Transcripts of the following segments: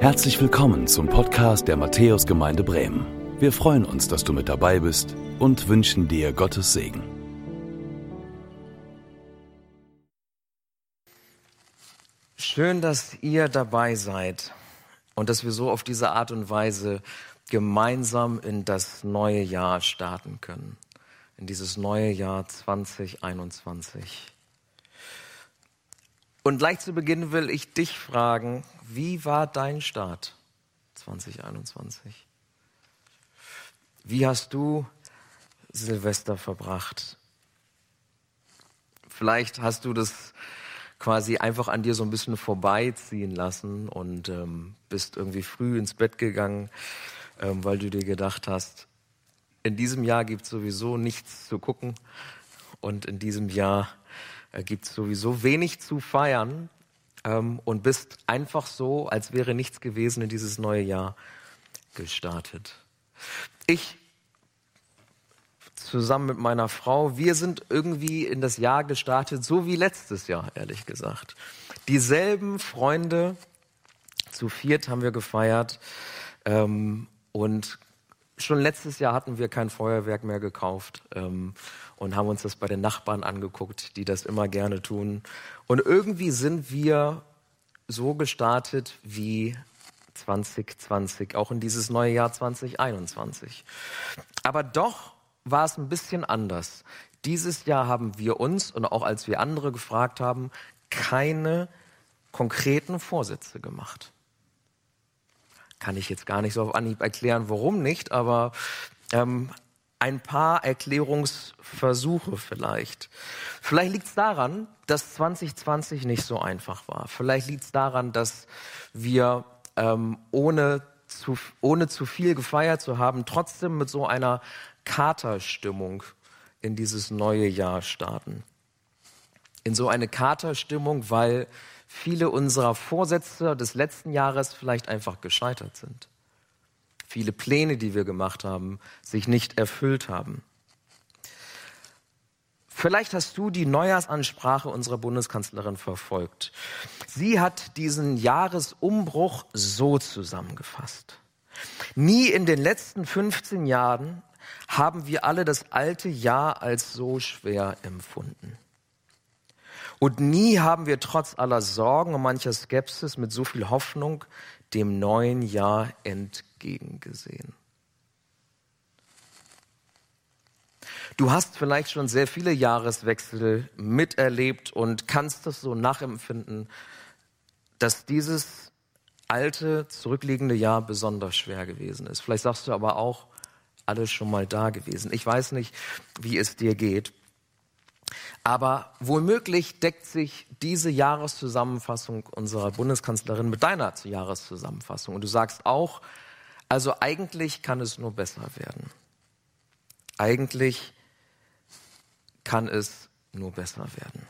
Herzlich willkommen zum Podcast der Matthäusgemeinde Bremen. Wir freuen uns, dass du mit dabei bist und wünschen dir Gottes Segen. Schön, dass ihr dabei seid und dass wir so auf diese Art und Weise gemeinsam in das neue Jahr starten können. In dieses neue Jahr 2021. Und gleich zu Beginn will ich dich fragen, wie war dein Start 2021? Wie hast du Silvester verbracht? Vielleicht hast du das quasi einfach an dir so ein bisschen vorbeiziehen lassen und ähm, bist irgendwie früh ins Bett gegangen, ähm, weil du dir gedacht hast, in diesem Jahr gibt es sowieso nichts zu gucken und in diesem Jahr äh, gibt es sowieso wenig zu feiern ähm, und bist einfach so, als wäre nichts gewesen in dieses neue Jahr gestartet. Ich zusammen mit meiner Frau, wir sind irgendwie in das Jahr gestartet, so wie letztes Jahr, ehrlich gesagt. Dieselben Freunde, zu viert haben wir gefeiert ähm, und schon letztes Jahr hatten wir kein Feuerwerk mehr gekauft. Ähm, und haben uns das bei den Nachbarn angeguckt, die das immer gerne tun. Und irgendwie sind wir so gestartet wie 2020, auch in dieses neue Jahr 2021. Aber doch war es ein bisschen anders. Dieses Jahr haben wir uns und auch als wir andere gefragt haben, keine konkreten Vorsätze gemacht. Kann ich jetzt gar nicht so auf Anhieb erklären, warum nicht, aber ähm, ein paar Erklärungsversuche vielleicht. Vielleicht liegt es daran, dass 2020 nicht so einfach war. Vielleicht liegt es daran, dass wir ähm, ohne, zu, ohne zu viel gefeiert zu haben, trotzdem mit so einer Katerstimmung in dieses neue Jahr starten. In so eine Katerstimmung, weil viele unserer Vorsätze des letzten Jahres vielleicht einfach gescheitert sind viele Pläne, die wir gemacht haben, sich nicht erfüllt haben. Vielleicht hast du die Neujahrsansprache unserer Bundeskanzlerin verfolgt. Sie hat diesen Jahresumbruch so zusammengefasst. Nie in den letzten 15 Jahren haben wir alle das alte Jahr als so schwer empfunden. Und nie haben wir trotz aller Sorgen und mancher Skepsis mit so viel Hoffnung dem neuen Jahr entgegengesehen. Du hast vielleicht schon sehr viele Jahreswechsel miterlebt und kannst es so nachempfinden, dass dieses alte, zurückliegende Jahr besonders schwer gewesen ist. Vielleicht sagst du aber auch, alles schon mal da gewesen. Ich weiß nicht, wie es dir geht. Aber womöglich deckt sich diese Jahreszusammenfassung unserer Bundeskanzlerin mit deiner Jahreszusammenfassung. Und du sagst auch, also eigentlich kann es nur besser werden. Eigentlich kann es nur besser werden.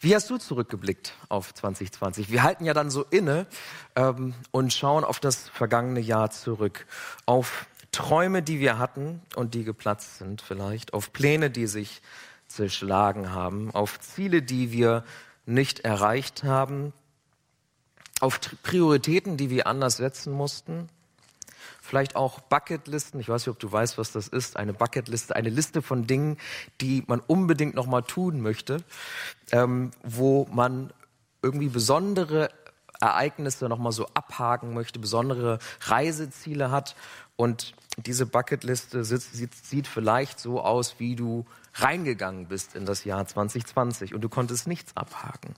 Wie hast du zurückgeblickt auf 2020? Wir halten ja dann so inne ähm, und schauen auf das vergangene Jahr zurück, auf Träume, die wir hatten und die geplatzt sind vielleicht, auf Pläne, die sich zerschlagen haben, auf Ziele, die wir nicht erreicht haben, auf Prioritäten, die wir anders setzen mussten. Vielleicht auch Bucketlisten. Ich weiß nicht, ob du weißt, was das ist. Eine Bucketliste, eine Liste von Dingen, die man unbedingt noch mal tun möchte, ähm, wo man irgendwie besondere Ereignisse noch mal so abhaken möchte, besondere Reiseziele hat und diese Bucketliste sieht vielleicht so aus, wie du reingegangen bist in das Jahr 2020 und du konntest nichts abhaken.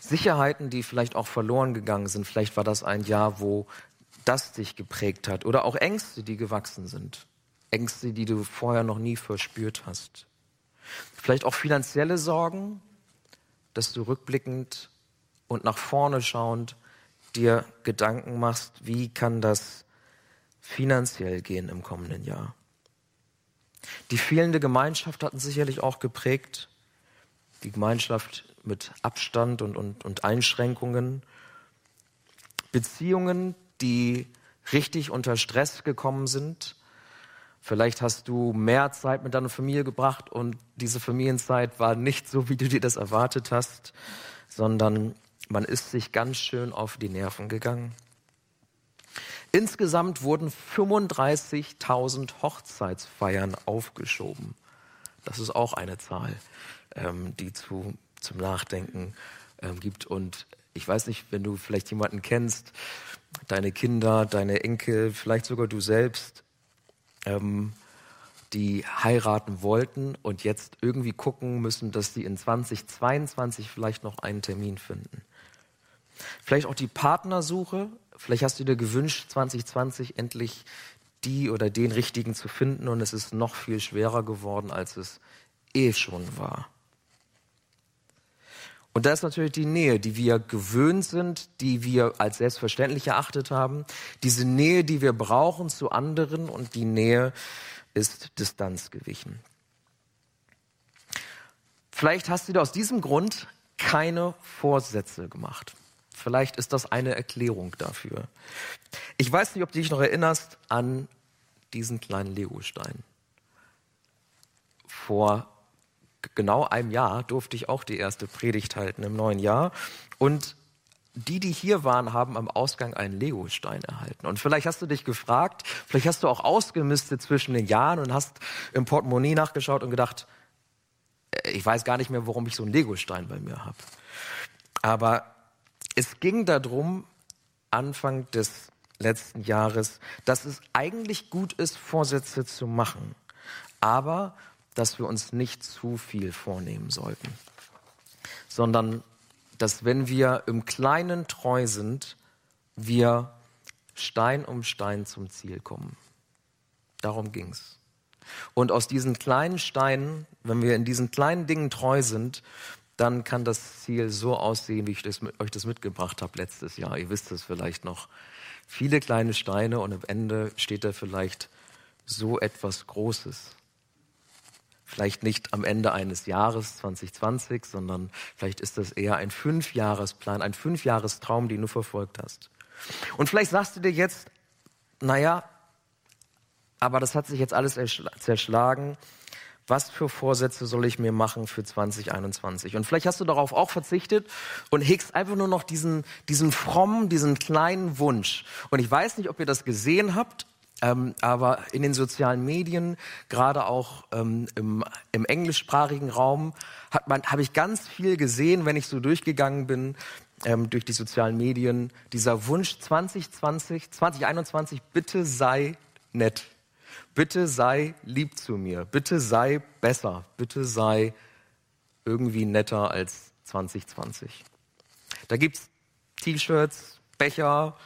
Sicherheiten, die vielleicht auch verloren gegangen sind, vielleicht war das ein Jahr, wo das dich geprägt hat oder auch Ängste, die gewachsen sind. Ängste, die du vorher noch nie verspürt hast. Vielleicht auch finanzielle Sorgen, dass du rückblickend und nach vorne schauend dir Gedanken machst, wie kann das finanziell gehen im kommenden Jahr. Die fehlende Gemeinschaft hat uns sicherlich auch geprägt. Die Gemeinschaft mit Abstand und, und, und Einschränkungen. Beziehungen, die richtig unter Stress gekommen sind. Vielleicht hast du mehr Zeit mit deiner Familie gebracht und diese Familienzeit war nicht so, wie du dir das erwartet hast, sondern man ist sich ganz schön auf die Nerven gegangen. Insgesamt wurden 35.000 Hochzeitsfeiern aufgeschoben. Das ist auch eine Zahl, ähm, die zu, zum Nachdenken ähm, gibt. Und ich weiß nicht, wenn du vielleicht jemanden kennst, deine Kinder, deine Enkel, vielleicht sogar du selbst, ähm, die heiraten wollten und jetzt irgendwie gucken müssen, dass sie in 2022 vielleicht noch einen Termin finden. Vielleicht auch die Partnersuche. Vielleicht hast du dir gewünscht, 2020 endlich die oder den richtigen zu finden und es ist noch viel schwerer geworden, als es eh schon war. Und da ist natürlich die Nähe, die wir gewöhnt sind, die wir als selbstverständlich erachtet haben, diese Nähe, die wir brauchen zu anderen und die Nähe ist Distanz gewichen. Vielleicht hast du dir aus diesem Grund keine Vorsätze gemacht. Vielleicht ist das eine Erklärung dafür. Ich weiß nicht, ob du dich noch erinnerst an diesen kleinen Legostein. Vor genau einem Jahr durfte ich auch die erste Predigt halten im neuen Jahr. Und die, die hier waren, haben am Ausgang einen Legostein erhalten. Und vielleicht hast du dich gefragt, vielleicht hast du auch ausgemistet zwischen den Jahren und hast im Portemonnaie nachgeschaut und gedacht, äh, ich weiß gar nicht mehr, warum ich so einen Legostein bei mir habe. Aber es ging darum, Anfang des letzten Jahres, dass es eigentlich gut ist, Vorsätze zu machen, aber dass wir uns nicht zu viel vornehmen sollten, sondern dass wenn wir im Kleinen treu sind, wir Stein um Stein zum Ziel kommen. Darum ging's. Und aus diesen kleinen Steinen, wenn wir in diesen kleinen Dingen treu sind, dann kann das Ziel so aussehen, wie ich das euch das mitgebracht habe letztes Jahr. Ihr wisst es vielleicht noch. Viele kleine Steine und am Ende steht da vielleicht so etwas Großes. Vielleicht nicht am Ende eines Jahres 2020, sondern vielleicht ist das eher ein Fünfjahresplan, ein Fünfjahrestraum, den du verfolgt hast. Und vielleicht sagst du dir jetzt, naja, aber das hat sich jetzt alles zerschlagen was für Vorsätze soll ich mir machen für 2021? Und vielleicht hast du darauf auch verzichtet und hegst einfach nur noch diesen, diesen frommen, diesen kleinen Wunsch. Und ich weiß nicht, ob ihr das gesehen habt, ähm, aber in den sozialen Medien, gerade auch ähm, im, im englischsprachigen Raum, hat man, habe ich ganz viel gesehen, wenn ich so durchgegangen bin ähm, durch die sozialen Medien. Dieser Wunsch 2020, 2021, bitte sei nett. Bitte sei lieb zu mir. Bitte sei besser. Bitte sei irgendwie netter als 2020. Da gibt es T-Shirts, Becher,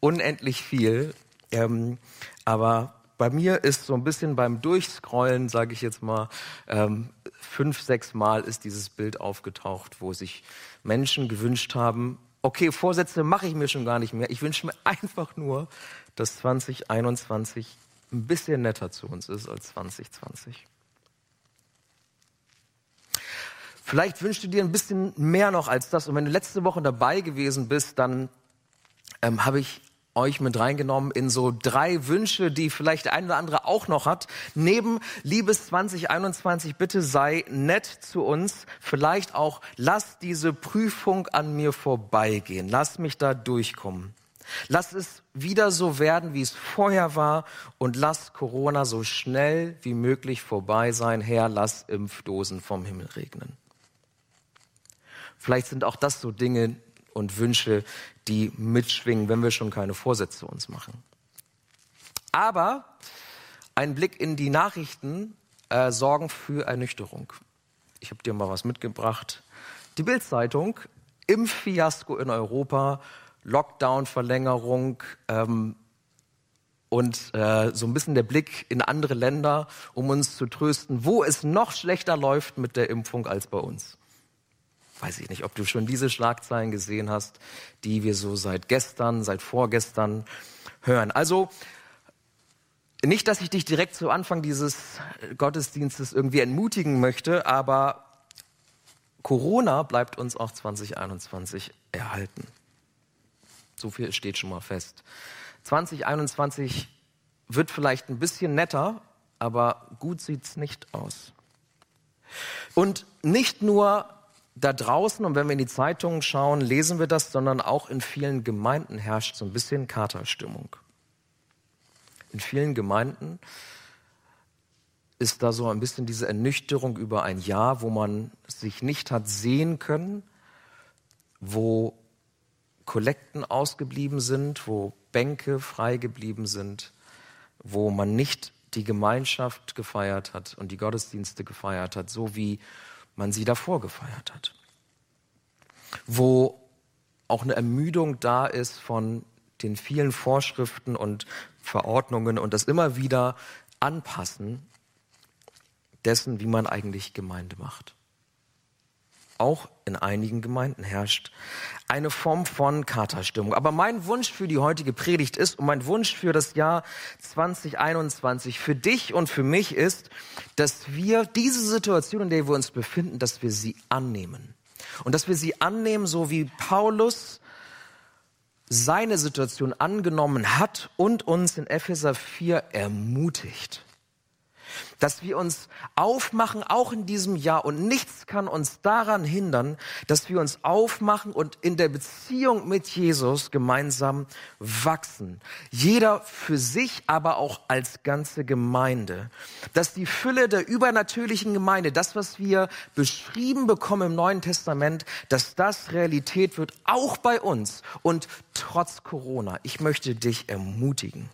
unendlich viel. Ähm, aber bei mir ist so ein bisschen beim Durchscrollen, sage ich jetzt mal, ähm, fünf, sechs Mal ist dieses Bild aufgetaucht, wo sich Menschen gewünscht haben, okay, Vorsätze mache ich mir schon gar nicht mehr. Ich wünsche mir einfach nur, dass 2021 ein bisschen netter zu uns ist als 2020. Vielleicht wünschst du dir ein bisschen mehr noch als das. Und wenn du letzte Woche dabei gewesen bist, dann ähm, habe ich euch mit reingenommen in so drei Wünsche, die vielleicht der eine oder andere auch noch hat. Neben Liebes 2021, bitte sei nett zu uns. Vielleicht auch, lass diese Prüfung an mir vorbeigehen. Lass mich da durchkommen. Lass es wieder so werden, wie es vorher war und lass Corona so schnell wie möglich vorbei sein. Herr, lass Impfdosen vom Himmel regnen. Vielleicht sind auch das so Dinge und Wünsche, die mitschwingen, wenn wir schon keine Vorsätze uns machen. Aber ein Blick in die Nachrichten äh, sorgen für Ernüchterung. Ich habe dir mal was mitgebracht. Die Bildzeitung Impffiasko in Europa Lockdown-Verlängerung ähm, und äh, so ein bisschen der Blick in andere Länder, um uns zu trösten, wo es noch schlechter läuft mit der Impfung als bei uns. Weiß ich nicht, ob du schon diese Schlagzeilen gesehen hast, die wir so seit gestern, seit vorgestern hören. Also nicht, dass ich dich direkt zu Anfang dieses Gottesdienstes irgendwie entmutigen möchte, aber Corona bleibt uns auch 2021 erhalten. So viel steht schon mal fest. 2021 wird vielleicht ein bisschen netter, aber gut sieht's nicht aus. Und nicht nur da draußen und wenn wir in die Zeitungen schauen, lesen wir das, sondern auch in vielen Gemeinden herrscht so ein bisschen Katerstimmung. In vielen Gemeinden ist da so ein bisschen diese Ernüchterung über ein Jahr, wo man sich nicht hat sehen können, wo Kollekten ausgeblieben sind, wo Bänke frei geblieben sind, wo man nicht die Gemeinschaft gefeiert hat und die Gottesdienste gefeiert hat, so wie man sie davor gefeiert hat. Wo auch eine Ermüdung da ist von den vielen Vorschriften und Verordnungen und das immer wieder anpassen dessen, wie man eigentlich Gemeinde macht. Auch in einigen Gemeinden herrscht eine Form von Katerstimmung. Aber mein Wunsch für die heutige Predigt ist und mein Wunsch für das Jahr 2021 für dich und für mich ist, dass wir diese Situation, in der wir uns befinden, dass wir sie annehmen. Und dass wir sie annehmen, so wie Paulus seine Situation angenommen hat und uns in Epheser 4 ermutigt dass wir uns aufmachen, auch in diesem Jahr. Und nichts kann uns daran hindern, dass wir uns aufmachen und in der Beziehung mit Jesus gemeinsam wachsen. Jeder für sich, aber auch als ganze Gemeinde. Dass die Fülle der übernatürlichen Gemeinde, das, was wir beschrieben bekommen im Neuen Testament, dass das Realität wird, auch bei uns und trotz Corona. Ich möchte dich ermutigen.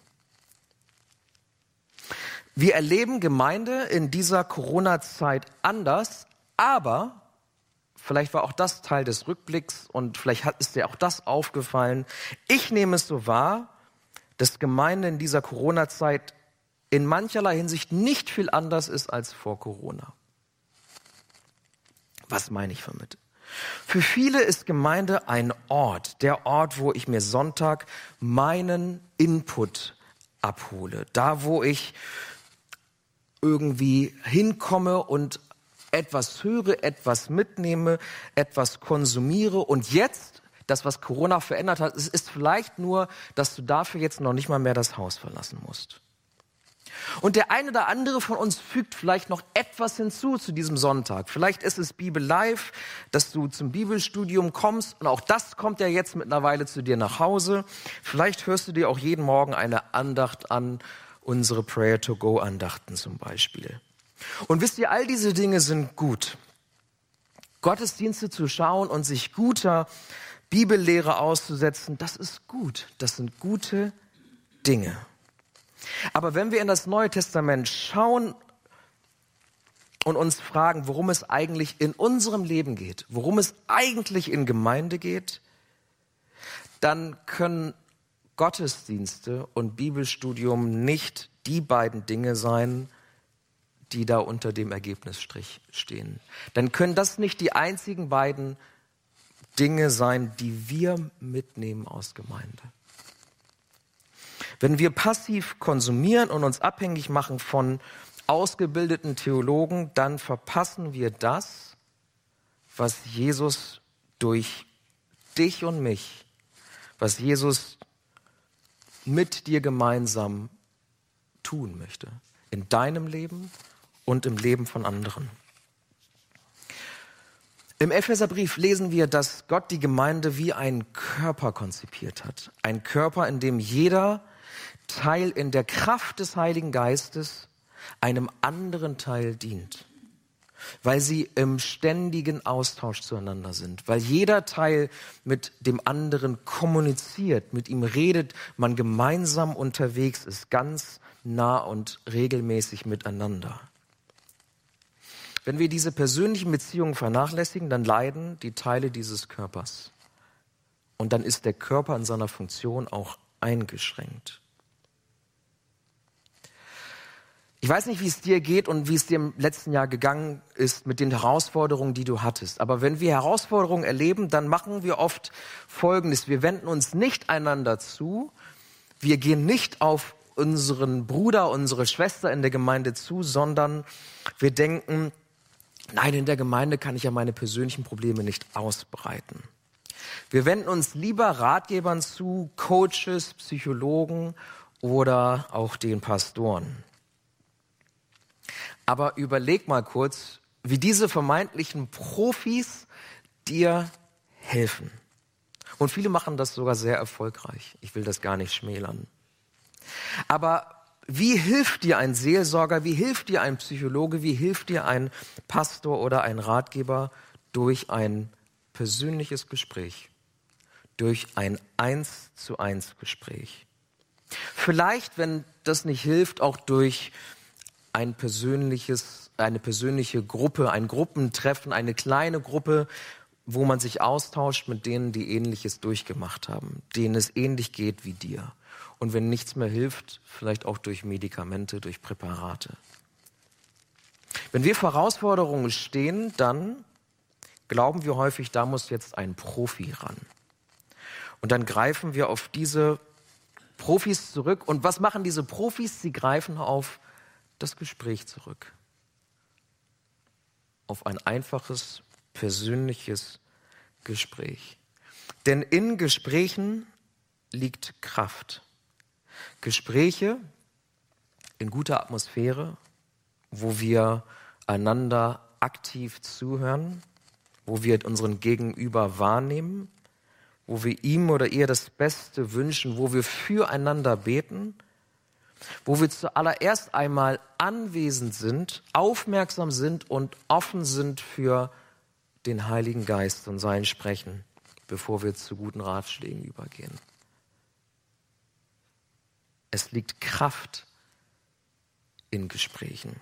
Wir erleben Gemeinde in dieser Corona-Zeit anders, aber vielleicht war auch das Teil des Rückblicks und vielleicht ist dir auch das aufgefallen. Ich nehme es so wahr, dass Gemeinde in dieser Corona-Zeit in mancherlei Hinsicht nicht viel anders ist als vor Corona. Was meine ich damit? Für viele ist Gemeinde ein Ort, der Ort, wo ich mir Sonntag meinen Input abhole, da wo ich irgendwie hinkomme und etwas höre, etwas mitnehme, etwas konsumiere und jetzt, das, was Corona verändert hat, es ist vielleicht nur, dass du dafür jetzt noch nicht mal mehr das Haus verlassen musst. Und der eine oder andere von uns fügt vielleicht noch etwas hinzu zu diesem Sonntag. Vielleicht ist es Bibel Live, dass du zum Bibelstudium kommst und auch das kommt ja jetzt mittlerweile zu dir nach Hause. Vielleicht hörst du dir auch jeden Morgen eine Andacht an unsere Prayer-to-Go-Andachten zum Beispiel. Und wisst ihr, all diese Dinge sind gut. Gottesdienste zu schauen und sich guter Bibellehre auszusetzen, das ist gut. Das sind gute Dinge. Aber wenn wir in das Neue Testament schauen und uns fragen, worum es eigentlich in unserem Leben geht, worum es eigentlich in Gemeinde geht, dann können Gottesdienste und Bibelstudium nicht die beiden Dinge sein, die da unter dem Ergebnisstrich stehen. Dann können das nicht die einzigen beiden Dinge sein, die wir mitnehmen aus Gemeinde. Wenn wir passiv konsumieren und uns abhängig machen von ausgebildeten Theologen, dann verpassen wir das, was Jesus durch dich und mich, was Jesus mit dir gemeinsam tun möchte. In deinem Leben und im Leben von anderen. Im Epheserbrief lesen wir, dass Gott die Gemeinde wie ein Körper konzipiert hat. Ein Körper, in dem jeder Teil in der Kraft des Heiligen Geistes einem anderen Teil dient weil sie im ständigen Austausch zueinander sind, weil jeder Teil mit dem anderen kommuniziert, mit ihm redet, man gemeinsam unterwegs ist, ganz nah und regelmäßig miteinander. Wenn wir diese persönlichen Beziehungen vernachlässigen, dann leiden die Teile dieses Körpers. Und dann ist der Körper in seiner Funktion auch eingeschränkt. Ich weiß nicht, wie es dir geht und wie es dir im letzten Jahr gegangen ist mit den Herausforderungen, die du hattest. Aber wenn wir Herausforderungen erleben, dann machen wir oft Folgendes. Wir wenden uns nicht einander zu. Wir gehen nicht auf unseren Bruder, unsere Schwester in der Gemeinde zu, sondern wir denken, nein, in der Gemeinde kann ich ja meine persönlichen Probleme nicht ausbreiten. Wir wenden uns lieber Ratgebern zu, Coaches, Psychologen oder auch den Pastoren. Aber überleg mal kurz, wie diese vermeintlichen Profis dir helfen. Und viele machen das sogar sehr erfolgreich. Ich will das gar nicht schmälern. Aber wie hilft dir ein Seelsorger, wie hilft dir ein Psychologe, wie hilft dir ein Pastor oder ein Ratgeber durch ein persönliches Gespräch, durch ein Eins zu eins Gespräch? Vielleicht, wenn das nicht hilft, auch durch ein persönliches, eine persönliche Gruppe, ein Gruppentreffen, eine kleine Gruppe, wo man sich austauscht mit denen, die Ähnliches durchgemacht haben, denen es ähnlich geht wie dir. Und wenn nichts mehr hilft, vielleicht auch durch Medikamente, durch Präparate. Wenn wir vor Herausforderungen stehen, dann glauben wir häufig, da muss jetzt ein Profi ran. Und dann greifen wir auf diese Profis zurück. Und was machen diese Profis? Sie greifen auf das Gespräch zurück. Auf ein einfaches, persönliches Gespräch. Denn in Gesprächen liegt Kraft. Gespräche in guter Atmosphäre, wo wir einander aktiv zuhören, wo wir unseren Gegenüber wahrnehmen, wo wir ihm oder ihr das Beste wünschen, wo wir füreinander beten, wo wir zuallererst einmal anwesend sind, aufmerksam sind und offen sind für den Heiligen Geist und sein Sprechen, bevor wir zu guten Ratschlägen übergehen. Es liegt Kraft in Gesprächen.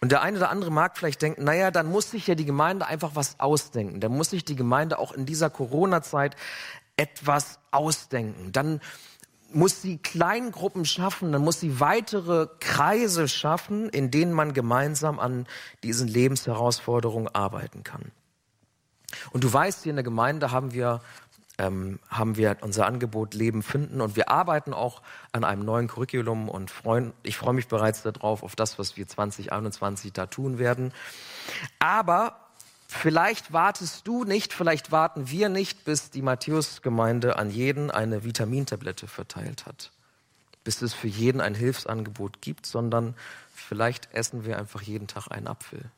Und der eine oder andere mag vielleicht denken, naja, dann muss sich ja die Gemeinde einfach was ausdenken. Dann muss sich die Gemeinde auch in dieser Corona-Zeit etwas ausdenken. Dann muss sie Kleingruppen schaffen, dann muss sie weitere Kreise schaffen, in denen man gemeinsam an diesen Lebensherausforderungen arbeiten kann. Und du weißt, hier in der Gemeinde haben wir ähm, haben wir unser Angebot Leben finden und wir arbeiten auch an einem neuen Curriculum und freuen, ich freue mich bereits darauf, auf das, was wir 2021 da tun werden. Aber vielleicht wartest du nicht, vielleicht warten wir nicht, bis die Matthäus-Gemeinde an jeden eine Vitamintablette verteilt hat, bis es für jeden ein Hilfsangebot gibt, sondern vielleicht essen wir einfach jeden Tag einen Apfel.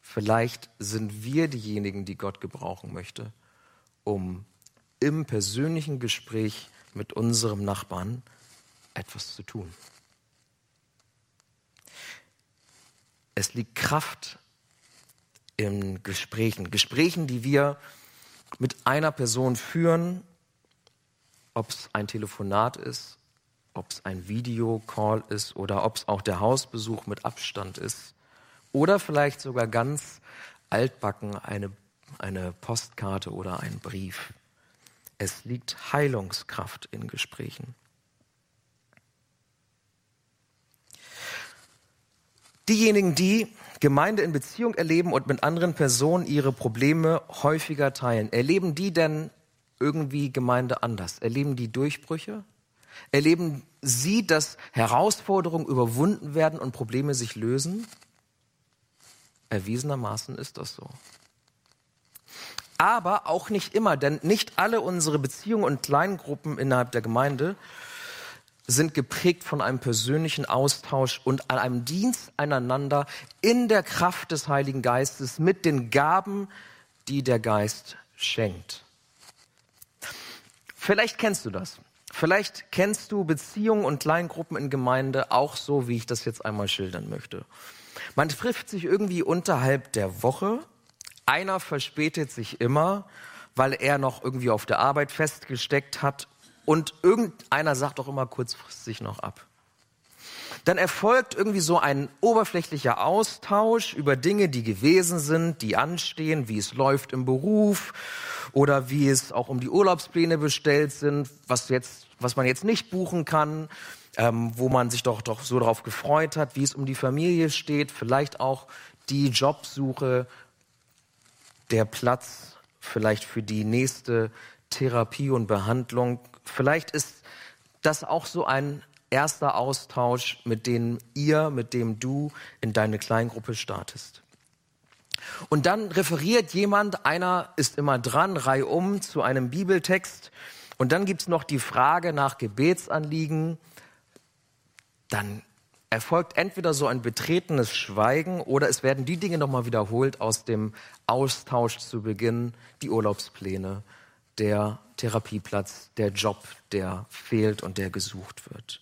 Vielleicht sind wir diejenigen, die Gott gebrauchen möchte, um im persönlichen Gespräch mit unserem Nachbarn etwas zu tun. Es liegt Kraft in Gesprächen, Gesprächen, die wir mit einer Person führen, ob es ein Telefonat ist, ob es ein Videocall ist oder ob es auch der Hausbesuch mit Abstand ist oder vielleicht sogar ganz altbacken eine, eine Postkarte oder ein Brief. Es liegt Heilungskraft in Gesprächen. Diejenigen, die Gemeinde in Beziehung erleben und mit anderen Personen ihre Probleme häufiger teilen, erleben die denn irgendwie Gemeinde anders? Erleben die Durchbrüche? Erleben sie, dass Herausforderungen überwunden werden und Probleme sich lösen? Erwiesenermaßen ist das so aber auch nicht immer, denn nicht alle unsere Beziehungen und Kleingruppen innerhalb der Gemeinde sind geprägt von einem persönlichen Austausch und einem Dienst einander in der Kraft des Heiligen Geistes mit den Gaben, die der Geist schenkt. Vielleicht kennst du das. Vielleicht kennst du Beziehungen und Kleingruppen in Gemeinde auch so, wie ich das jetzt einmal schildern möchte. Man trifft sich irgendwie unterhalb der Woche einer verspätet sich immer, weil er noch irgendwie auf der Arbeit festgesteckt hat und irgendeiner sagt auch immer kurzfristig noch ab. Dann erfolgt irgendwie so ein oberflächlicher Austausch über Dinge, die gewesen sind, die anstehen, wie es läuft im Beruf oder wie es auch um die Urlaubspläne bestellt sind, was jetzt, was man jetzt nicht buchen kann, ähm, wo man sich doch, doch so darauf gefreut hat, wie es um die Familie steht, vielleicht auch die Jobsuche, der Platz vielleicht für die nächste Therapie und Behandlung. Vielleicht ist das auch so ein erster Austausch, mit dem ihr, mit dem du in deine Kleingruppe startest. Und dann referiert jemand, einer ist immer dran, reihum zu einem Bibeltext. Und dann gibt's noch die Frage nach Gebetsanliegen. Dann erfolgt entweder so ein betretenes Schweigen oder es werden die Dinge nochmal wiederholt aus dem Austausch zu Beginn, die Urlaubspläne, der Therapieplatz, der Job, der fehlt und der gesucht wird.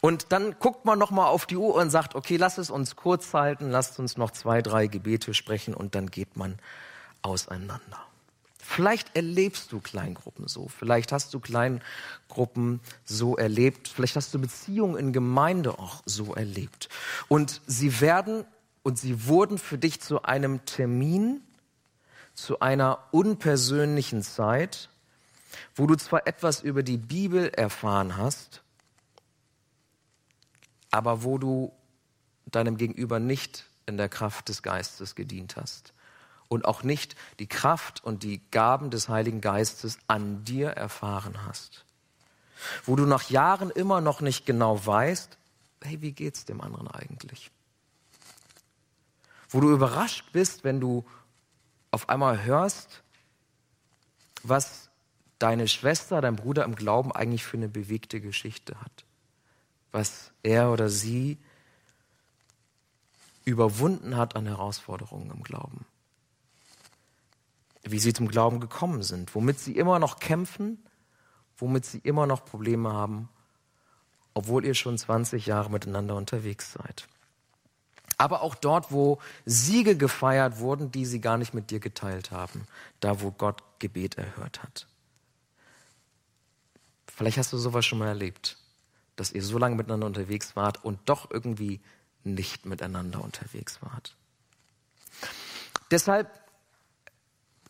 Und dann guckt man nochmal auf die Uhr und sagt, okay, lass es uns kurz halten, lasst uns noch zwei, drei Gebete sprechen und dann geht man auseinander. Vielleicht erlebst du Kleingruppen so, vielleicht hast du Kleingruppen so erlebt, vielleicht hast du Beziehungen in Gemeinde auch so erlebt. Und sie werden und sie wurden für dich zu einem Termin, zu einer unpersönlichen Zeit, wo du zwar etwas über die Bibel erfahren hast, aber wo du deinem Gegenüber nicht in der Kraft des Geistes gedient hast und auch nicht die Kraft und die Gaben des Heiligen Geistes an dir erfahren hast. Wo du nach Jahren immer noch nicht genau weißt, hey, wie geht's dem anderen eigentlich? Wo du überrascht bist, wenn du auf einmal hörst, was deine Schwester, dein Bruder im Glauben eigentlich für eine bewegte Geschichte hat. Was er oder sie überwunden hat an Herausforderungen im Glauben wie sie zum Glauben gekommen sind, womit sie immer noch kämpfen, womit sie immer noch Probleme haben, obwohl ihr schon 20 Jahre miteinander unterwegs seid. Aber auch dort, wo Siege gefeiert wurden, die sie gar nicht mit dir geteilt haben, da wo Gott Gebet erhört hat. Vielleicht hast du sowas schon mal erlebt, dass ihr so lange miteinander unterwegs wart und doch irgendwie nicht miteinander unterwegs wart. Deshalb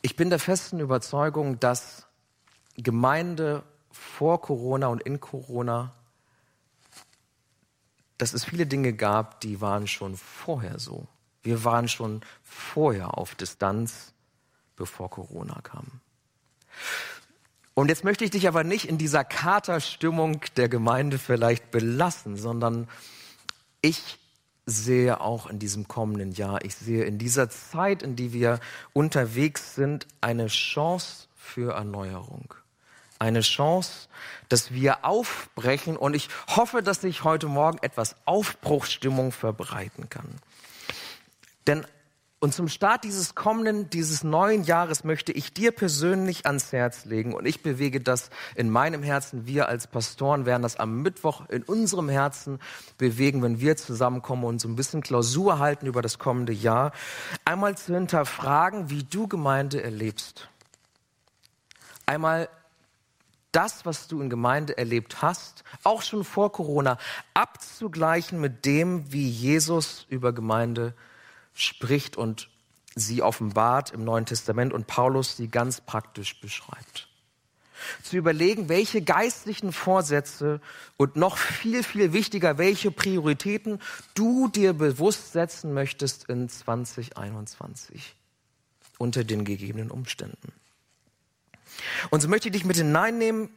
ich bin der festen Überzeugung, dass Gemeinde vor Corona und in Corona, dass es viele Dinge gab, die waren schon vorher so. Wir waren schon vorher auf Distanz, bevor Corona kam. Und jetzt möchte ich dich aber nicht in dieser Katerstimmung der Gemeinde vielleicht belassen, sondern ich sehe auch in diesem kommenden Jahr, ich sehe in dieser Zeit, in die wir unterwegs sind, eine Chance für Erneuerung. Eine Chance, dass wir aufbrechen und ich hoffe, dass sich heute Morgen etwas Aufbruchsstimmung verbreiten kann. Denn und zum Start dieses kommenden, dieses neuen Jahres möchte ich dir persönlich ans Herz legen und ich bewege das in meinem Herzen. Wir als Pastoren werden das am Mittwoch in unserem Herzen bewegen, wenn wir zusammenkommen und so ein bisschen Klausur halten über das kommende Jahr. Einmal zu hinterfragen, wie du Gemeinde erlebst. Einmal das, was du in Gemeinde erlebt hast, auch schon vor Corona, abzugleichen mit dem, wie Jesus über Gemeinde spricht und sie offenbart im Neuen Testament und Paulus sie ganz praktisch beschreibt. Zu überlegen, welche geistlichen Vorsätze und noch viel, viel wichtiger, welche Prioritäten du dir bewusst setzen möchtest in 2021 unter den gegebenen Umständen. Und so möchte ich dich mit hineinnehmen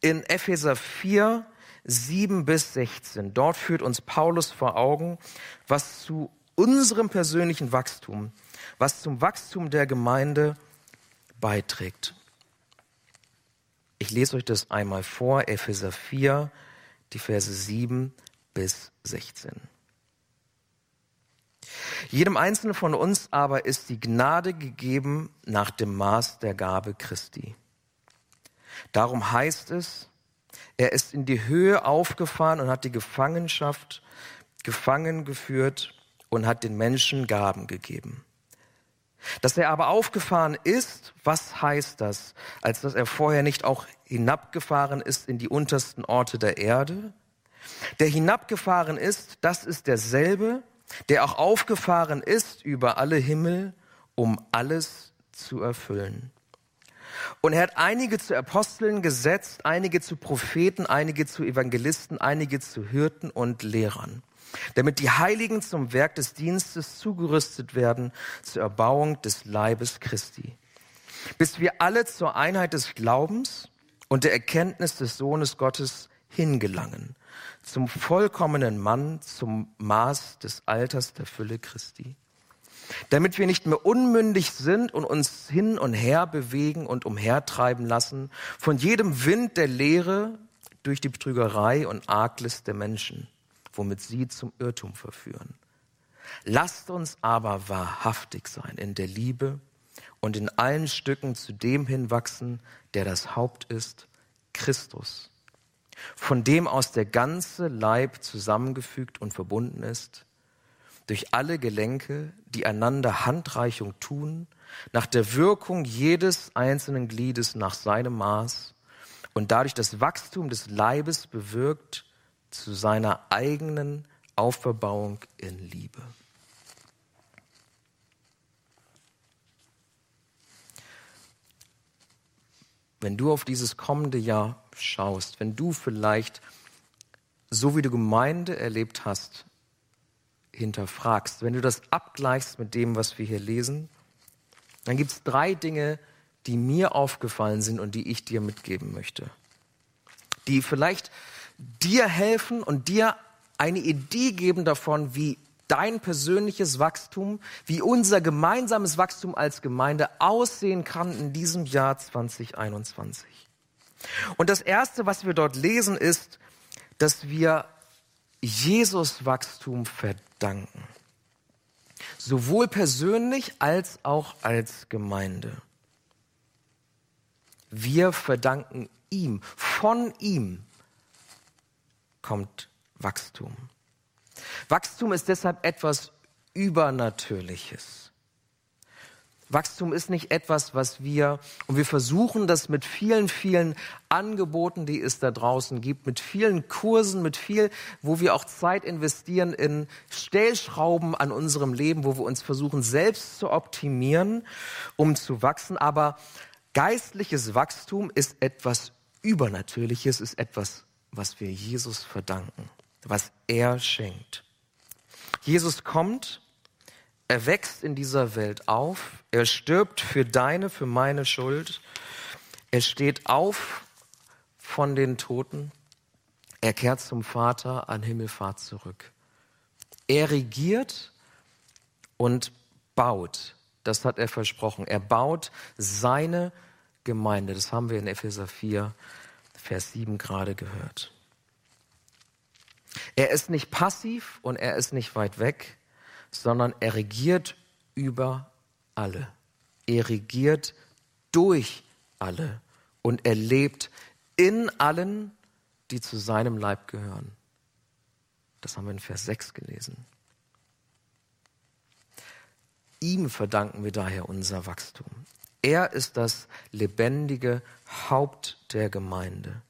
in Epheser 4, 7 bis 16. Dort führt uns Paulus vor Augen, was zu unserem persönlichen Wachstum, was zum Wachstum der Gemeinde beiträgt. Ich lese euch das einmal vor, Epheser 4, die Verse 7 bis 16. Jedem Einzelnen von uns aber ist die Gnade gegeben nach dem Maß der Gabe Christi. Darum heißt es, er ist in die Höhe aufgefahren und hat die Gefangenschaft gefangen geführt und hat den Menschen Gaben gegeben. Dass er aber aufgefahren ist, was heißt das? Als dass er vorher nicht auch hinabgefahren ist in die untersten Orte der Erde? Der hinabgefahren ist, das ist derselbe, der auch aufgefahren ist über alle Himmel, um alles zu erfüllen. Und er hat einige zu Aposteln gesetzt, einige zu Propheten, einige zu Evangelisten, einige zu Hirten und Lehrern damit die Heiligen zum Werk des Dienstes zugerüstet werden zur Erbauung des Leibes Christi, bis wir alle zur Einheit des Glaubens und der Erkenntnis des Sohnes Gottes hingelangen, zum vollkommenen Mann, zum Maß des Alters der Fülle Christi, damit wir nicht mehr unmündig sind und uns hin und her bewegen und umhertreiben lassen von jedem Wind der Lehre durch die Betrügerei und Arglist der Menschen womit sie zum Irrtum verführen. Lasst uns aber wahrhaftig sein in der Liebe und in allen Stücken zu dem hinwachsen, der das Haupt ist, Christus, von dem aus der ganze Leib zusammengefügt und verbunden ist, durch alle Gelenke, die einander Handreichung tun, nach der Wirkung jedes einzelnen Gliedes nach seinem Maß und dadurch das Wachstum des Leibes bewirkt zu seiner eigenen Auferbauung in Liebe. Wenn du auf dieses kommende Jahr schaust, wenn du vielleicht, so wie du Gemeinde erlebt hast, hinterfragst, wenn du das abgleichst mit dem, was wir hier lesen, dann gibt es drei Dinge, die mir aufgefallen sind und die ich dir mitgeben möchte. Die vielleicht dir helfen und dir eine Idee geben davon, wie dein persönliches Wachstum, wie unser gemeinsames Wachstum als Gemeinde aussehen kann in diesem Jahr 2021. Und das Erste, was wir dort lesen, ist, dass wir Jesus Wachstum verdanken. Sowohl persönlich als auch als Gemeinde. Wir verdanken ihm, von ihm kommt Wachstum. Wachstum ist deshalb etwas Übernatürliches. Wachstum ist nicht etwas, was wir, und wir versuchen das mit vielen, vielen Angeboten, die es da draußen gibt, mit vielen Kursen, mit viel, wo wir auch Zeit investieren in Stellschrauben an unserem Leben, wo wir uns versuchen, selbst zu optimieren, um zu wachsen. Aber geistliches Wachstum ist etwas Übernatürliches, ist etwas, was wir Jesus verdanken, was er schenkt. Jesus kommt er wächst in dieser Welt auf. Er stirbt für deine, für meine Schuld. Er steht auf von den Toten. Er kehrt zum Vater an Himmelfahrt zurück. Er regiert und baut. Das hat er versprochen. Er baut seine Gemeinde. Das haben wir in Epheser 4, Vers 7 gerade gehört. Er ist nicht passiv und er ist nicht weit weg sondern er regiert über alle. Er regiert durch alle und er lebt in allen, die zu seinem Leib gehören. Das haben wir in Vers 6 gelesen. Ihm verdanken wir daher unser Wachstum. Er ist das lebendige Haupt der Gemeinde.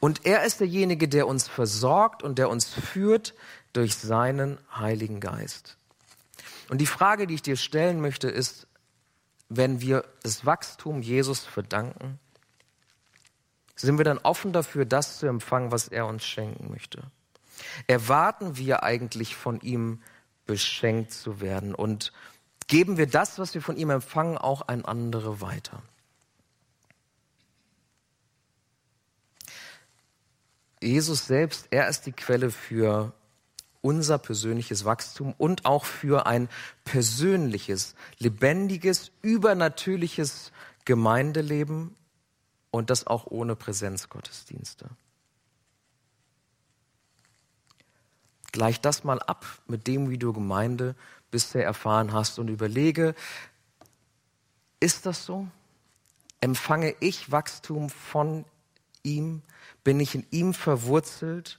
Und er ist derjenige, der uns versorgt und der uns führt durch seinen Heiligen Geist. Und die Frage, die ich dir stellen möchte, ist, wenn wir das Wachstum Jesus verdanken, sind wir dann offen dafür, das zu empfangen, was er uns schenken möchte? Erwarten wir eigentlich von ihm beschenkt zu werden und geben wir das, was wir von ihm empfangen, auch an andere weiter? Jesus selbst, er ist die Quelle für unser persönliches Wachstum und auch für ein persönliches, lebendiges, übernatürliches Gemeindeleben und das auch ohne Präsenzgottesdienste. Gleich das mal ab mit dem, wie du Gemeinde bisher erfahren hast und überlege, ist das so? Empfange ich Wachstum von ihm? Bin ich in ihm verwurzelt?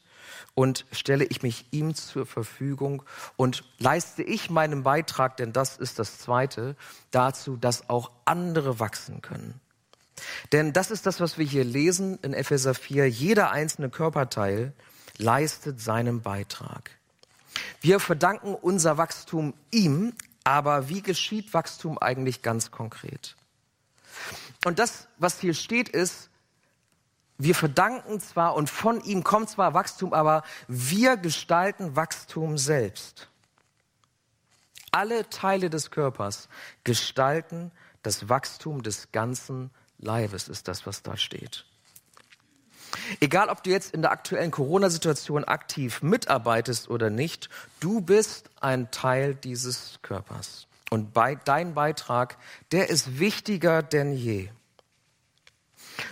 und stelle ich mich ihm zur Verfügung und leiste ich meinen Beitrag, denn das ist das Zweite, dazu, dass auch andere wachsen können. Denn das ist das, was wir hier lesen in Epheser 4. Jeder einzelne Körperteil leistet seinen Beitrag. Wir verdanken unser Wachstum ihm, aber wie geschieht Wachstum eigentlich ganz konkret? Und das, was hier steht, ist, wir verdanken zwar und von ihm kommt zwar Wachstum, aber wir gestalten Wachstum selbst. Alle Teile des Körpers gestalten das Wachstum des ganzen Leibes, ist das, was da steht. Egal, ob du jetzt in der aktuellen Corona-Situation aktiv mitarbeitest oder nicht, du bist ein Teil dieses Körpers. Und bei, dein Beitrag, der ist wichtiger denn je.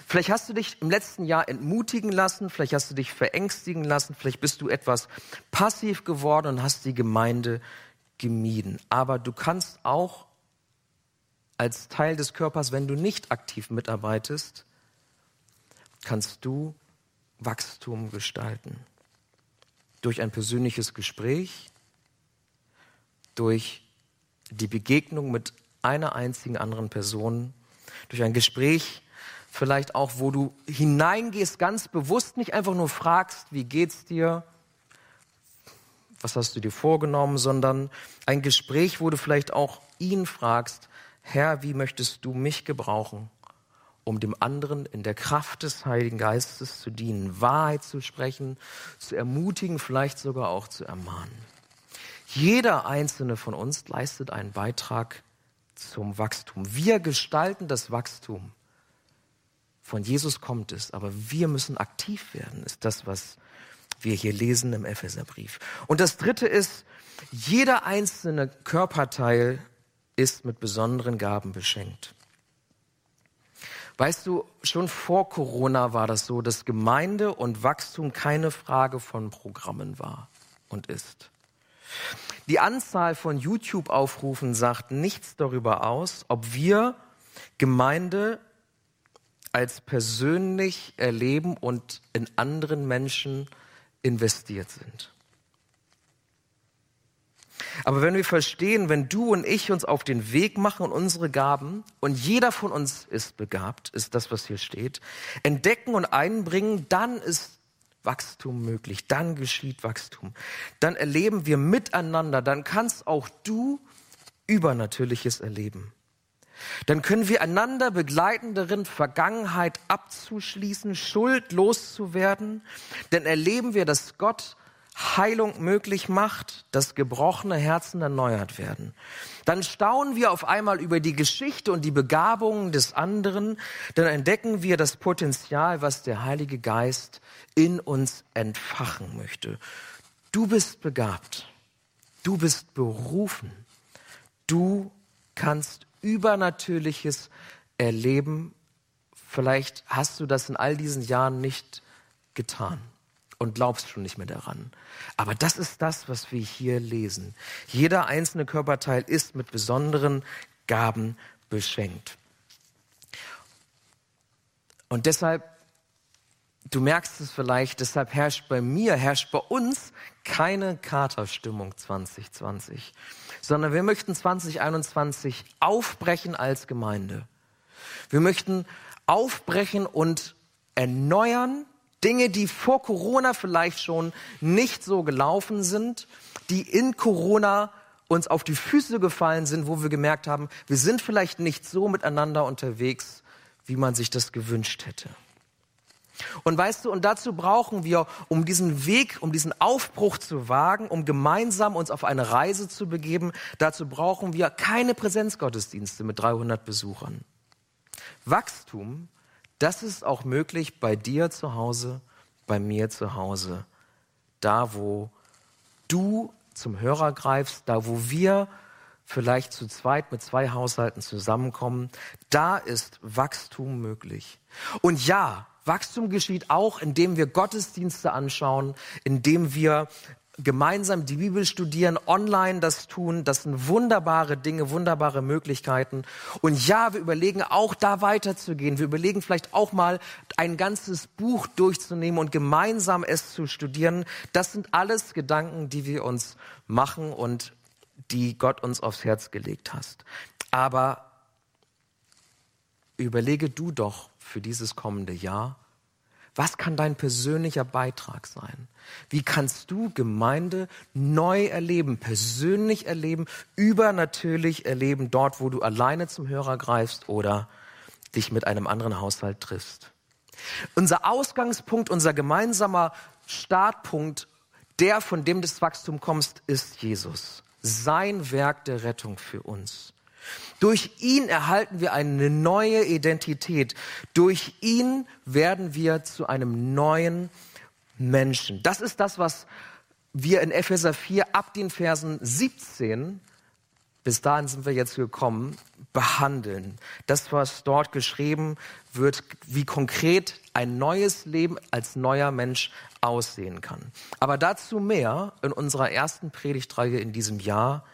Vielleicht hast du dich im letzten Jahr entmutigen lassen, vielleicht hast du dich verängstigen lassen, vielleicht bist du etwas passiv geworden und hast die Gemeinde gemieden. Aber du kannst auch als Teil des Körpers, wenn du nicht aktiv mitarbeitest, kannst du Wachstum gestalten. Durch ein persönliches Gespräch, durch die Begegnung mit einer einzigen anderen Person, durch ein Gespräch, vielleicht auch, wo du hineingehst, ganz bewusst nicht einfach nur fragst, wie geht's dir, was hast du dir vorgenommen, sondern ein Gespräch, wo du vielleicht auch ihn fragst, Herr, wie möchtest du mich gebrauchen, um dem anderen in der Kraft des Heiligen Geistes zu dienen, Wahrheit zu sprechen, zu ermutigen, vielleicht sogar auch zu ermahnen. Jeder einzelne von uns leistet einen Beitrag zum Wachstum. Wir gestalten das Wachstum. Von Jesus kommt es, aber wir müssen aktiv werden, ist das, was wir hier lesen im Epheserbrief. Und das dritte ist, jeder einzelne Körperteil ist mit besonderen Gaben beschenkt. Weißt du, schon vor Corona war das so, dass Gemeinde und Wachstum keine Frage von Programmen war und ist. Die Anzahl von YouTube-Aufrufen sagt nichts darüber aus, ob wir Gemeinde als persönlich erleben und in anderen Menschen investiert sind. Aber wenn wir verstehen, wenn du und ich uns auf den Weg machen und unsere Gaben, und jeder von uns ist begabt, ist das, was hier steht, entdecken und einbringen, dann ist Wachstum möglich, dann geschieht Wachstum. Dann erleben wir miteinander, dann kannst auch du Übernatürliches erleben. Dann können wir einander begleiten darin, Vergangenheit abzuschließen, Schuld loszuwerden. Dann erleben wir, dass Gott Heilung möglich macht, dass gebrochene Herzen erneuert werden. Dann staunen wir auf einmal über die Geschichte und die Begabungen des anderen, dann entdecken wir das Potenzial, was der Heilige Geist in uns entfachen möchte. Du bist begabt, du bist berufen, du kannst Übernatürliches erleben. Vielleicht hast du das in all diesen Jahren nicht getan und glaubst schon nicht mehr daran. Aber das ist das, was wir hier lesen. Jeder einzelne Körperteil ist mit besonderen Gaben beschenkt. Und deshalb, du merkst es vielleicht, deshalb herrscht bei mir, herrscht bei uns keine Katerstimmung 2020, sondern wir möchten 2021 aufbrechen als Gemeinde. Wir möchten aufbrechen und erneuern Dinge, die vor Corona vielleicht schon nicht so gelaufen sind, die in Corona uns auf die Füße gefallen sind, wo wir gemerkt haben, wir sind vielleicht nicht so miteinander unterwegs, wie man sich das gewünscht hätte. Und weißt du, und dazu brauchen wir, um diesen Weg, um diesen Aufbruch zu wagen, um gemeinsam uns auf eine Reise zu begeben, dazu brauchen wir keine Präsenzgottesdienste mit 300 Besuchern. Wachstum das ist auch möglich bei dir zu Hause, bei mir zu Hause. Da, wo du zum Hörer greifst, da, wo wir vielleicht zu zweit mit zwei Haushalten zusammenkommen, da ist Wachstum möglich. Und ja, Wachstum geschieht auch, indem wir Gottesdienste anschauen, indem wir gemeinsam die Bibel studieren, online das tun. Das sind wunderbare Dinge, wunderbare Möglichkeiten. Und ja, wir überlegen auch da weiterzugehen. Wir überlegen vielleicht auch mal ein ganzes Buch durchzunehmen und gemeinsam es zu studieren. Das sind alles Gedanken, die wir uns machen und die Gott uns aufs Herz gelegt hast. Aber überlege du doch für dieses kommende Jahr, was kann dein persönlicher Beitrag sein? Wie kannst du Gemeinde neu erleben, persönlich erleben, übernatürlich erleben, dort, wo du alleine zum Hörer greifst oder dich mit einem anderen Haushalt triffst? Unser Ausgangspunkt, unser gemeinsamer Startpunkt, der von dem das Wachstum kommst, ist Jesus. Sein Werk der Rettung für uns. Durch ihn erhalten wir eine neue Identität. Durch ihn werden wir zu einem neuen Menschen. Das ist das, was wir in Epheser 4 ab den Versen 17 bis dahin sind wir jetzt gekommen, behandeln. Das, was dort geschrieben wird, wie konkret ein neues Leben als neuer Mensch aussehen kann. Aber dazu mehr in unserer ersten Predigtreihe in diesem Jahr,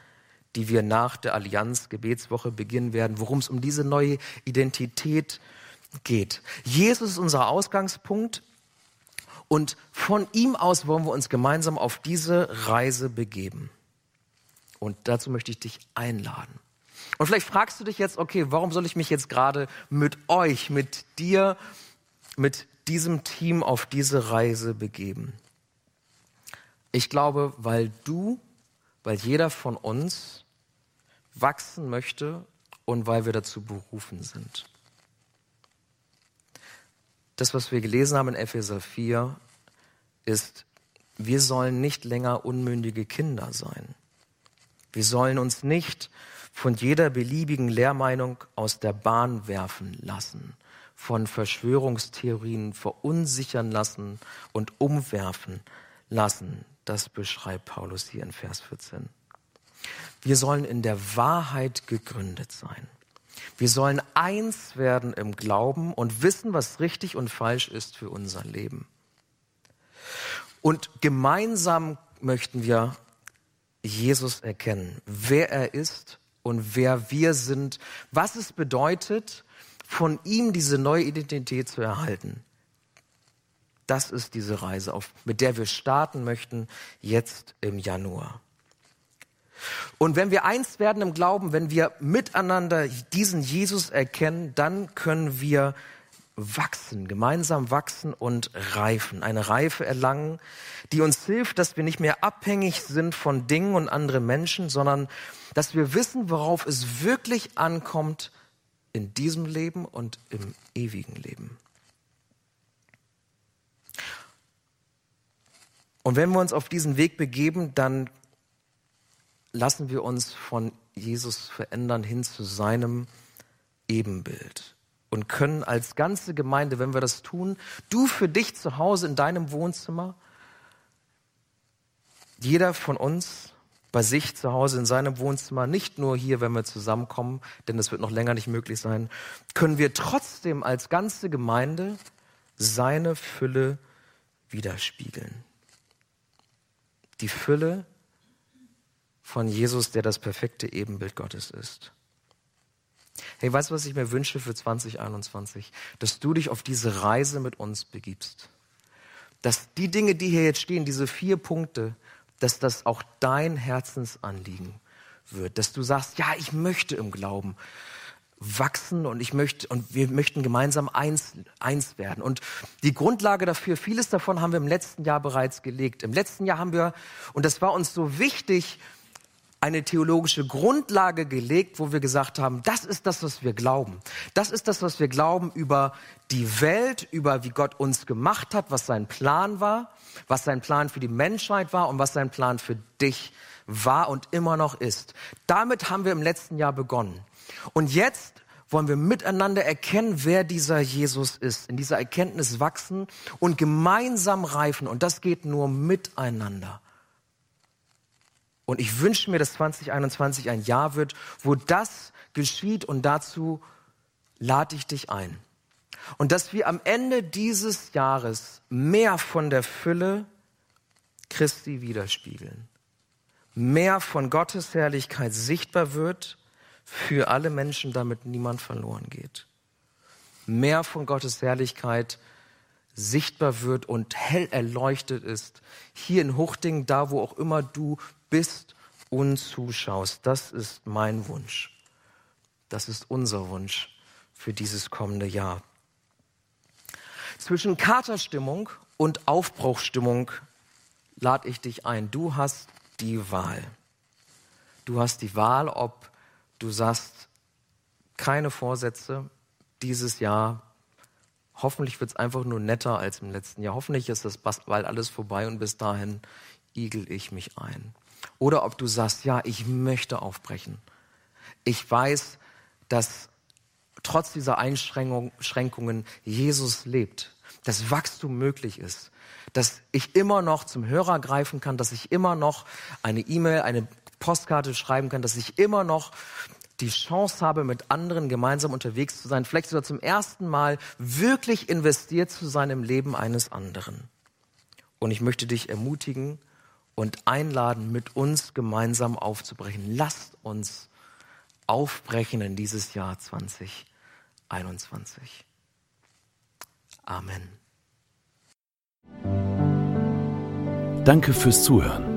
die wir nach der Allianz Gebetswoche beginnen werden, worum es um diese neue Identität geht. Jesus ist unser Ausgangspunkt und von ihm aus wollen wir uns gemeinsam auf diese Reise begeben. Und dazu möchte ich dich einladen. Und vielleicht fragst du dich jetzt, okay, warum soll ich mich jetzt gerade mit euch, mit dir, mit diesem Team auf diese Reise begeben? Ich glaube, weil du, weil jeder von uns wachsen möchte und weil wir dazu berufen sind. Das, was wir gelesen haben in Epheser 4, ist, wir sollen nicht länger unmündige Kinder sein. Wir sollen uns nicht von jeder beliebigen Lehrmeinung aus der Bahn werfen lassen, von Verschwörungstheorien verunsichern lassen und umwerfen lassen. Das beschreibt Paulus hier in Vers 14. Wir sollen in der Wahrheit gegründet sein. Wir sollen eins werden im Glauben und wissen, was richtig und falsch ist für unser Leben. Und gemeinsam möchten wir Jesus erkennen, wer er ist und wer wir sind, was es bedeutet, von ihm diese neue Identität zu erhalten. Das ist diese Reise, auf, mit der wir starten möchten, jetzt im Januar. Und wenn wir eins werden im Glauben, wenn wir miteinander diesen Jesus erkennen, dann können wir wachsen, gemeinsam wachsen und reifen, eine Reife erlangen, die uns hilft, dass wir nicht mehr abhängig sind von Dingen und anderen Menschen, sondern dass wir wissen, worauf es wirklich ankommt in diesem Leben und im ewigen Leben. Und wenn wir uns auf diesen Weg begeben, dann lassen wir uns von Jesus verändern hin zu seinem Ebenbild und können als ganze Gemeinde, wenn wir das tun, du für dich zu Hause in deinem Wohnzimmer, jeder von uns bei sich zu Hause in seinem Wohnzimmer, nicht nur hier, wenn wir zusammenkommen, denn das wird noch länger nicht möglich sein, können wir trotzdem als ganze Gemeinde seine Fülle widerspiegeln. Die Fülle von Jesus, der das perfekte Ebenbild Gottes ist. Hey, weißt du, was ich mir wünsche für 2021? Dass du dich auf diese Reise mit uns begibst. Dass die Dinge, die hier jetzt stehen, diese vier Punkte, dass das auch dein Herzensanliegen wird. Dass du sagst, ja, ich möchte im Glauben wachsen und ich möchte, und wir möchten gemeinsam eins, eins werden. Und die Grundlage dafür, vieles davon haben wir im letzten Jahr bereits gelegt. Im letzten Jahr haben wir, und das war uns so wichtig, eine theologische Grundlage gelegt, wo wir gesagt haben, das ist das, was wir glauben. Das ist das, was wir glauben über die Welt, über wie Gott uns gemacht hat, was sein Plan war, was sein Plan für die Menschheit war und was sein Plan für dich war und immer noch ist. Damit haben wir im letzten Jahr begonnen. Und jetzt wollen wir miteinander erkennen, wer dieser Jesus ist, in dieser Erkenntnis wachsen und gemeinsam reifen. Und das geht nur miteinander. Und ich wünsche mir, dass 2021 ein Jahr wird, wo das geschieht und dazu lade ich dich ein. Und dass wir am Ende dieses Jahres mehr von der Fülle Christi widerspiegeln. Mehr von Gottes Herrlichkeit sichtbar wird für alle Menschen, damit niemand verloren geht. Mehr von Gottes Herrlichkeit sichtbar wird und hell erleuchtet ist. Hier in Huchting, da wo auch immer du bist und zuschaust. Das ist mein Wunsch. Das ist unser Wunsch für dieses kommende Jahr. Zwischen Katerstimmung und Aufbruchstimmung lade ich dich ein. Du hast die Wahl. Du hast die Wahl, ob du sagst, keine Vorsätze dieses Jahr. Hoffentlich wird es einfach nur netter als im letzten Jahr. Hoffentlich ist das bald alles vorbei und bis dahin igel ich mich ein. Oder ob du sagst, ja, ich möchte aufbrechen. Ich weiß, dass trotz dieser Einschränkungen Jesus lebt, dass Wachstum möglich ist, dass ich immer noch zum Hörer greifen kann, dass ich immer noch eine E-Mail, eine Postkarte schreiben kann, dass ich immer noch die Chance habe, mit anderen gemeinsam unterwegs zu sein, vielleicht sogar zum ersten Mal wirklich investiert zu sein im Leben eines anderen. Und ich möchte dich ermutigen und einladen, mit uns gemeinsam aufzubrechen. Lasst uns aufbrechen in dieses Jahr 2021. Amen. Danke fürs Zuhören.